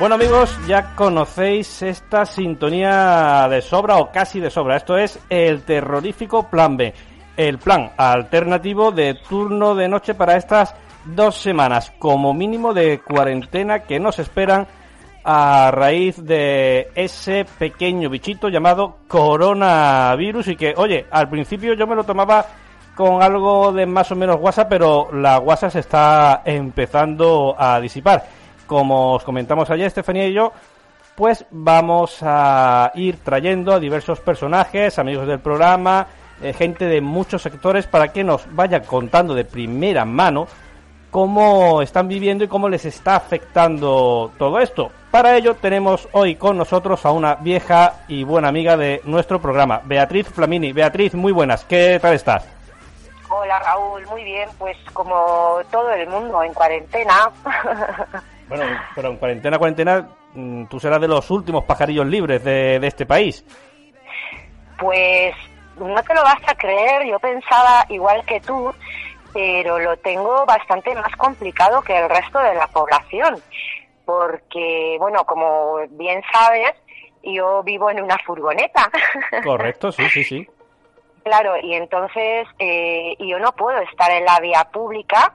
Bueno amigos, ya conocéis esta sintonía de sobra o casi de sobra. Esto es el terrorífico Plan B, el plan alternativo de turno de noche para estas dos semanas como mínimo de cuarentena que nos esperan a raíz de ese pequeño bichito llamado coronavirus y que, oye, al principio yo me lo tomaba con algo de más o menos guasa, pero la guasa se está empezando a disipar. Como os comentamos ayer, Estefanía y yo, pues vamos a ir trayendo a diversos personajes, amigos del programa, eh, gente de muchos sectores, para que nos vaya contando de primera mano cómo están viviendo y cómo les está afectando todo esto. Para ello tenemos hoy con nosotros a una vieja y buena amiga de nuestro programa, Beatriz Flamini. Beatriz, muy buenas, ¿qué tal estás? Hola Raúl, muy bien, pues como todo el mundo en cuarentena. Bueno, pero en cuarentena, cuarentena, mm, tú serás de los últimos pajarillos libres de, de este país. Pues no te lo vas a creer, yo pensaba igual que tú, pero lo tengo bastante más complicado que el resto de la población, porque, bueno, como bien sabes, yo vivo en una furgoneta. Correcto, sí, sí, sí. Claro, y entonces eh, yo no puedo estar en la vía pública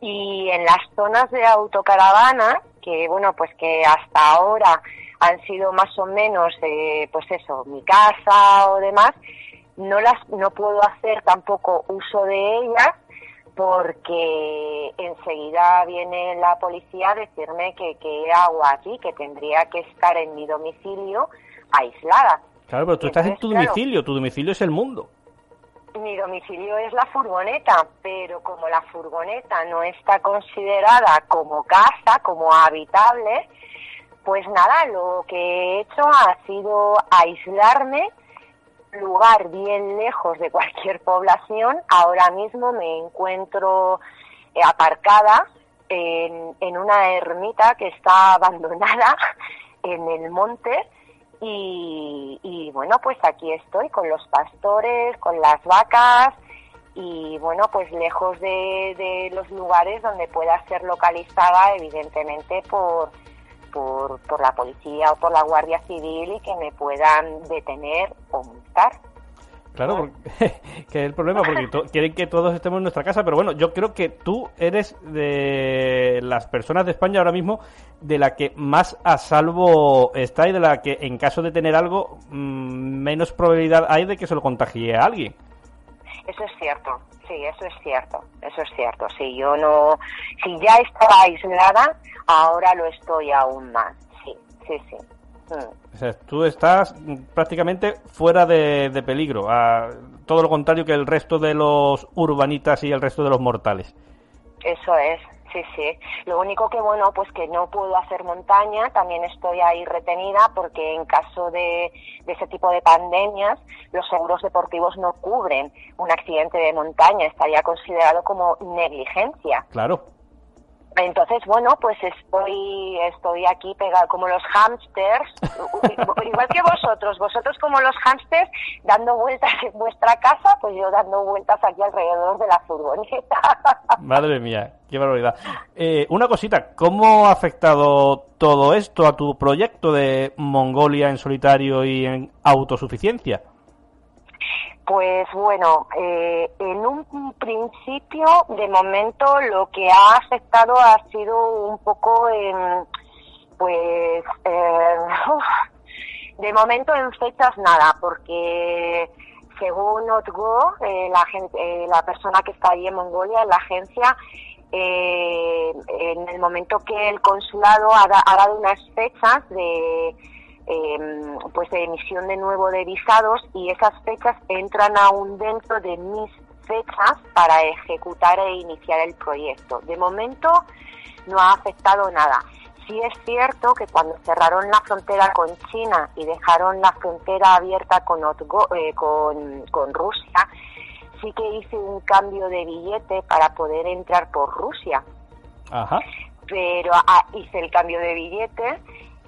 y en las zonas de autocaravana, que bueno, pues que hasta ahora han sido más o menos, eh, pues eso, mi casa o demás, no las, no puedo hacer tampoco uso de ellas porque enseguida viene la policía a decirme que, que hago aquí, que tendría que estar en mi domicilio aislada. Claro, pero tú estás en tu domicilio, tu domicilio es el mundo. Mi domicilio es la furgoneta, pero como la furgoneta no está considerada como casa, como habitable, pues nada, lo que he hecho ha sido aislarme, lugar bien lejos de cualquier población. Ahora mismo me encuentro eh, aparcada en, una ermita que está abandonada en el monte y, bueno, pues aquí estoy con los pastores, con las vacas y bueno, pues lejos de, de los lugares donde pueda ser localizada, evidentemente por, por, por la policía o por la Guardia Civil y que me puedan detener o multar. Claro, porque, que es el problema, porque quieren que todos estemos en nuestra casa, pero bueno, yo creo que tú eres de las personas de España ahora mismo de la que más a salvo está y de la que en caso de tener algo mm, menos probabilidad hay de que se lo contagie a alguien. Eso es cierto, sí, eso es cierto, eso es cierto. Si yo no, si ya estaba aislada, ahora lo estoy aún más. Sí, sí, sí. O sea, tú estás prácticamente fuera de, peligro, a todo lo contrario que el resto de los urbanitas y el resto de los mortales. Eso es, sí, sí. Lo único que, bueno, pues que no puedo hacer montaña, también estoy ahí retenida porque en caso de, de ese tipo de pandemias, los seguros deportivos no cubren un accidente de montaña, estaría considerado como negligencia. Claro. Entonces, bueno, pues estoy, estoy aquí pegado como los hamsters, igual que vosotros, vosotros como los hamsters dando vueltas en vuestra casa, pues yo dando vueltas aquí alrededor de la furgoneta. Madre mía, qué barbaridad. Eh, una cosita, ¿cómo ha afectado todo esto a tu proyecto de Mongolia en solitario y en autosuficiencia? Pues bueno, eh, en un principio, de momento, lo que ha afectado ha sido un poco en, pues, eh, de momento en fechas nada, porque según Otgo, eh, la, gente, la persona que está ahí en Mongolia, en la agencia, en el momento que el consulado ha dado unas fechas de eh, pues de emisión de nuevo de visados y esas fechas entran aún dentro de mis fechas para ejecutar e iniciar el proyecto. De momento no ha afectado nada. Sí es cierto que cuando cerraron la frontera con China y dejaron la frontera abierta con, eh, con, con Rusia, sí que hice un cambio de billete para poder entrar por Rusia. Ajá. Pero ah, hice el cambio de billete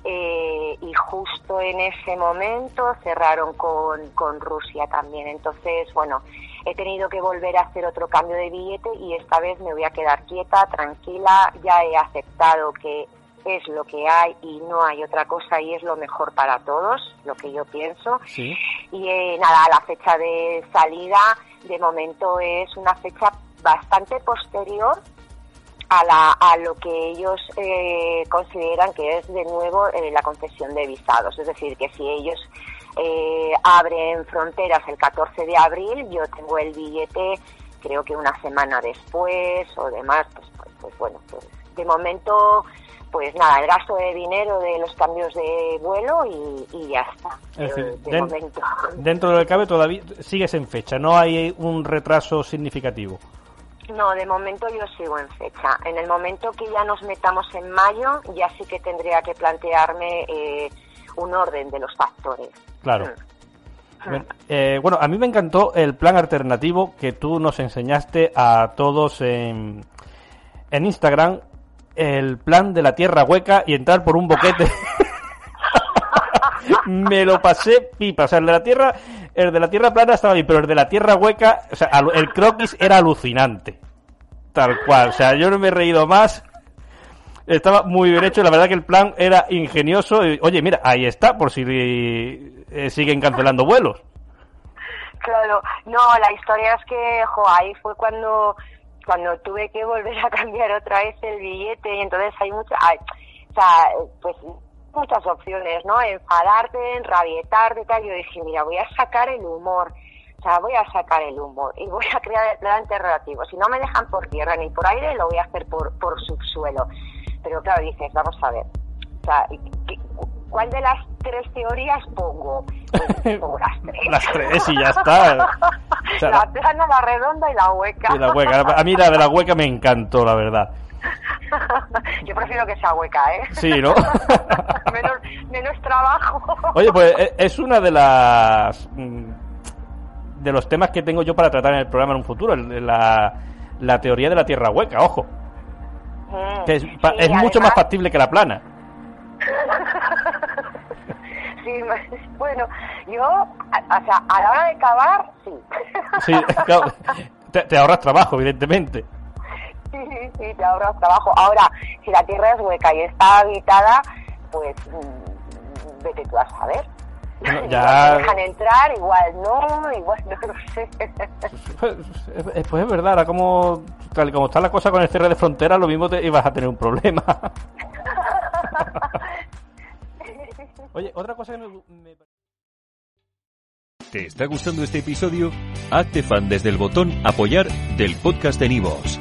eh, y justo en ese momento, cerraron con, con Rusia también. Entonces, bueno, he tenido que volver a hacer otro cambio de billete y esta vez me voy a quedar quieta, tranquila, ya he aceptado que es lo que hay y no hay otra cosa y es lo mejor para todos, lo que yo pienso. Y eh, nada, la fecha de salida de momento es una fecha bastante posterior a, la, a lo que ellos eh, consideran que es de nuevo eh, la concesión de visados. Es decir, que si ellos abren fronteras el 14 de abril, yo tengo el billete creo que una semana después o demás, pues, pues, pues bueno, pues de momento pues nada, el gasto de dinero de los cambios de vuelo y, ya está. de momento. Dentro del cabe todavía sigues en fecha, no hay un retraso significativo. No, de momento yo sigo en fecha. En el momento que ya nos metamos en mayo, ya sí que tendría que plantearme eh, un orden de los factores. Claro. Mm. Mm. Eh, bueno, a mí me encantó el plan alternativo que tú nos enseñaste a todos en, en Instagram el plan de la tierra hueca y entrar por un boquete. me lo pasé pipa. O sea, el de la tierra, el de la tierra plana estaba bien, pero el de la tierra hueca, o sea, el croquis era alucinante. Tal cual. O sea, yo no me he reído más. Estaba muy bien hecho. La verdad que el plan era ingenioso. oye, mira, ahí está, por si eh, siguen cancelando vuelos. Claro, no, la historia es que, ahí fue cuando cuando tuve que volver a cambiar otra vez el billete y entonces hay muchas, o sea, pues muchas opciones, ¿no? Enfadarte, enrabietarte, tal. Yo dije, mira, voy a sacar el humor. O sea, voy a sacar el humor y voy a crear el plan alternativo. Si no me dejan por tierra ni por aire, lo voy a hacer por, por subsuelo. Pero claro, dices, vamos a ver. O sea, ¿cuál de las tres teorías pongo? Pues pongo las tres. las tres y ya está. la plana, la redonda y la hueca. Y la hueca. A mí la de la hueca me encantó, la verdad. Yo prefiero que sea hueca, ¿eh? Sí, ¿no? menos, menos trabajo. Oye, pues e, es una de las mm, de los temas que tengo yo para tratar en el programa en un futuro, la, la teoría de la tierra hueca, ojo. Mm, que es, es mucho más factible que la plana. sí, bueno, yo, o sea, a la hora de cavar, sí. Sí, claro, te, ahorras trabajo, evidentemente. Sí, sí, te ahorras trabajo. Ahora, si la tierra es hueca y está habitada, pues mm, vete tú a saber. ya... dejan entrar, igual no, igual no lo sé. Pues, pues, es verdad, ahora como, tal como está la cosa con el cierre de frontera, lo mismo te ibas a tener un problema. Oye, otra cosa que me... ¿Te está gustando este episodio? Hazte fan desde el botón Apoyar del podcast de Nivos.